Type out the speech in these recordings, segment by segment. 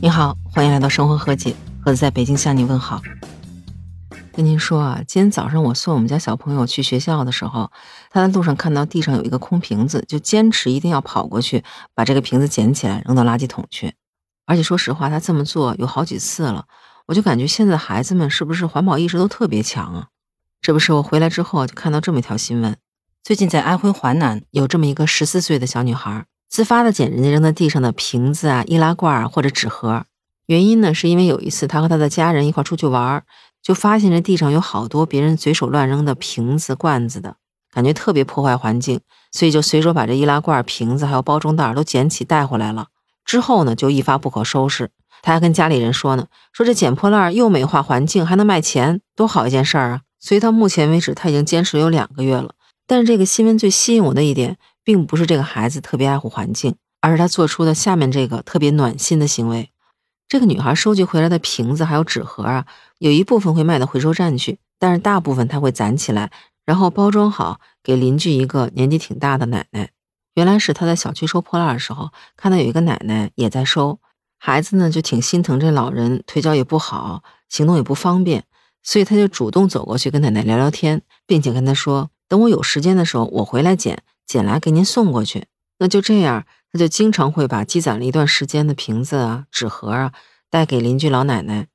你好，欢迎来到生活和解，盒子在北京向你问好。跟您说啊，今天早上我送我们家小朋友去学校的时候，他在路上看到地上有一个空瓶子，就坚持一定要跑过去把这个瓶子捡起来扔到垃圾桶去。而且说实话，他这么做有好几次了，我就感觉现在的孩子们是不是环保意识都特别强啊？这不是我回来之后就看到这么一条新闻，最近在安徽淮南有这么一个十四岁的小女孩。自发的捡人家扔在地上的瓶子啊、易拉罐啊或者纸盒，原因呢是因为有一次他和他的家人一块出去玩，就发现这地上有好多别人随手乱扔的瓶子、罐子的，感觉特别破坏环境，所以就随手把这易拉罐、瓶子还有包装袋都捡起带回来了。之后呢就一发不可收拾，他还跟家里人说呢，说这捡破烂又美化环境还能卖钱，多好一件事儿啊！所以到目前为止他已经坚持有两个月了。但是这个新闻最吸引我的一点。并不是这个孩子特别爱护环境，而是他做出的下面这个特别暖心的行为。这个女孩收集回来的瓶子还有纸盒啊，有一部分会卖到回收站去，但是大部分她会攒起来，然后包装好给邻居一个年纪挺大的奶奶。原来是她在小区收破烂的时候，看到有一个奶奶也在收，孩子呢就挺心疼这老人，腿脚也不好，行动也不方便，所以他就主动走过去跟奶奶聊聊天，并且跟她说：“等我有时间的时候，我回来捡。”捡来给您送过去，那就这样，他就经常会把积攒了一段时间的瓶子啊、纸盒啊带给邻居老奶奶。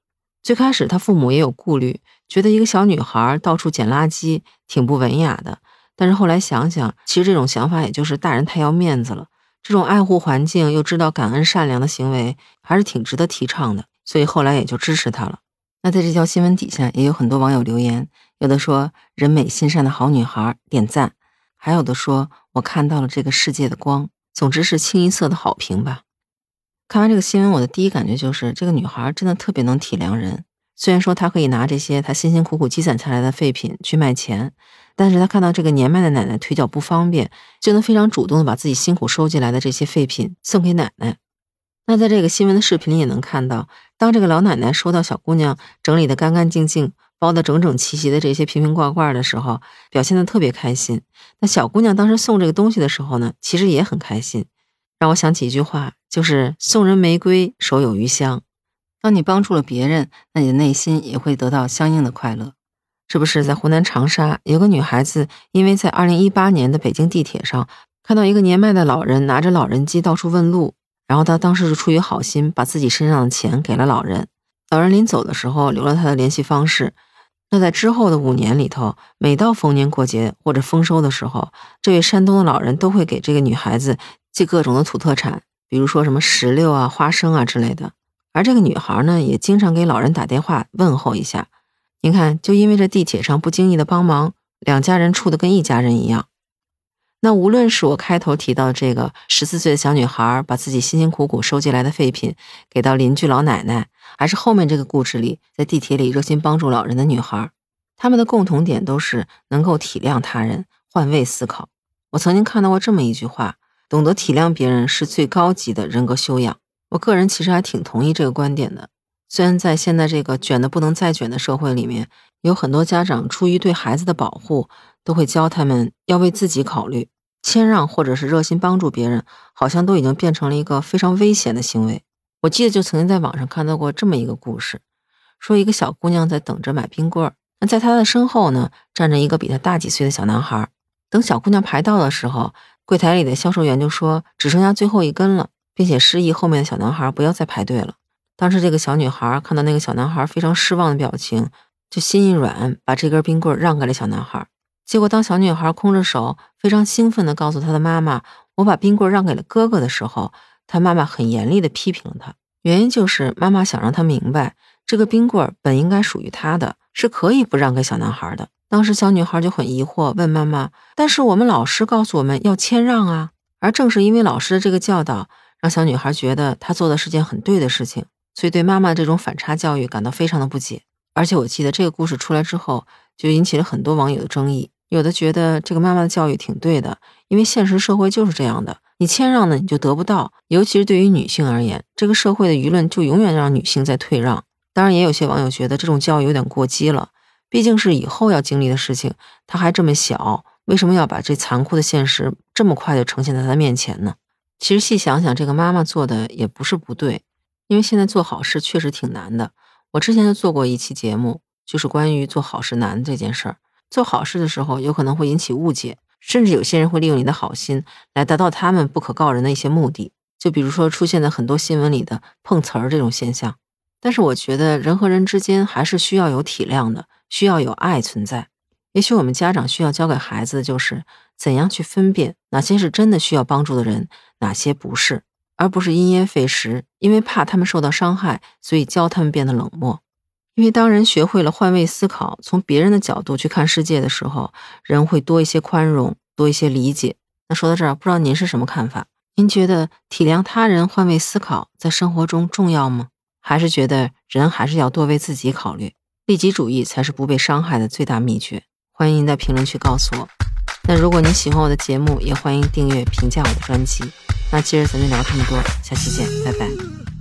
最开始他父母也有顾虑，觉得一个小女孩到处捡垃圾挺不文雅的。但是后来想想，其实这种想法也就是大人太要面子了。这种爱护环境又知道感恩善良的行为，还是挺值得提倡的。所以后来也就支持他了。那在这条新闻底下也有很多网友留言，有的说人美心善的好女孩点赞。还有的说，我看到了这个世界的光。总之是清一色的好评吧。看完这个新闻，我的第一感觉就是，这个女孩真的特别能体谅人。虽然说她可以拿这些她辛辛苦苦积攒下来的废品去卖钱，但是她看到这个年迈的奶奶腿脚不方便，就能非常主动的把自己辛苦收集来的这些废品送给奶奶。那在这个新闻的视频里也能看到，当这个老奶奶收到小姑娘整理的干干净净。包的整整齐齐的这些瓶瓶罐罐的时候，表现的特别开心。那小姑娘当时送这个东西的时候呢，其实也很开心，让我想起一句话，就是“送人玫瑰，手有余香”。当你帮助了别人，那你的内心也会得到相应的快乐。这不是在湖南长沙有个女孩子，因为在二零一八年的北京地铁上看到一个年迈的老人拿着老人机到处问路，然后她当时是出于好心，把自己身上的钱给了老人。老人临走的时候留了他的联系方式。那在之后的五年里头，每到逢年过节或者丰收的时候，这位山东的老人都会给这个女孩子寄各种的土特产，比如说什么石榴啊、花生啊之类的。而这个女孩呢，也经常给老人打电话问候一下。您看，就因为这地铁上不经意的帮忙，两家人处的跟一家人一样。那无论是我开头提到这个十四岁的小女孩，把自己辛辛苦苦收集来的废品给到邻居老奶奶，还是后面这个故事里在地铁里热心帮助老人的女孩，他们的共同点都是能够体谅他人、换位思考。我曾经看到过这么一句话：懂得体谅别人是最高级的人格修养。我个人其实还挺同意这个观点的。虽然在现在这个卷的不能再卷的社会里面，有很多家长出于对孩子的保护，都会教他们要为自己考虑。谦让或者是热心帮助别人，好像都已经变成了一个非常危险的行为。我记得就曾经在网上看到过这么一个故事，说一个小姑娘在等着买冰棍儿，那在她的身后呢站着一个比她大几岁的小男孩。等小姑娘排到的时候，柜台里的销售员就说只剩下最后一根了，并且示意后面的小男孩不要再排队了。当时这个小女孩看到那个小男孩非常失望的表情，就心一软，把这根冰棍让给了小男孩。结果，当小女孩空着手，非常兴奋地告诉她的妈妈：“我把冰棍让给了哥哥”的时候，她妈妈很严厉地批评了她。原因就是妈妈想让她明白，这个冰棍本应该属于她的，是可以不让给小男孩的。当时小女孩就很疑惑，问妈妈：“但是我们老师告诉我们要谦让啊！”而正是因为老师的这个教导，让小女孩觉得她做的是件很对的事情，所以对妈妈这种反差教育感到非常的不解。而且我记得这个故事出来之后，就引起了很多网友的争议。有的觉得这个妈妈的教育挺对的，因为现实社会就是这样的，你谦让呢，你就得不到。尤其是对于女性而言，这个社会的舆论就永远让女性在退让。当然，也有些网友觉得这种教育有点过激了，毕竟是以后要经历的事情，她还这么小，为什么要把这残酷的现实这么快就呈现在她面前呢？其实细想想，这个妈妈做的也不是不对，因为现在做好事确实挺难的。我之前就做过一期节目，就是关于做好事难这件事儿。做好事的时候，有可能会引起误解，甚至有些人会利用你的好心来达到他们不可告人的一些目的。就比如说出现在很多新闻里的碰瓷儿这种现象。但是我觉得人和人之间还是需要有体谅的，需要有爱存在。也许我们家长需要教给孩子的就是怎样去分辨哪些是真的需要帮助的人，哪些不是。而不是因噎废食，因为怕他们受到伤害，所以教他们变得冷漠。因为当人学会了换位思考，从别人的角度去看世界的时候，人会多一些宽容，多一些理解。那说到这儿，不知道您是什么看法？您觉得体谅他人、换位思考在生活中重要吗？还是觉得人还是要多为自己考虑，利己主义才是不被伤害的最大秘诀？欢迎您在评论区告诉我。那如果您喜欢我的节目，也欢迎订阅、评价我的专辑。那今儿咱就聊这么多，下期见，拜拜。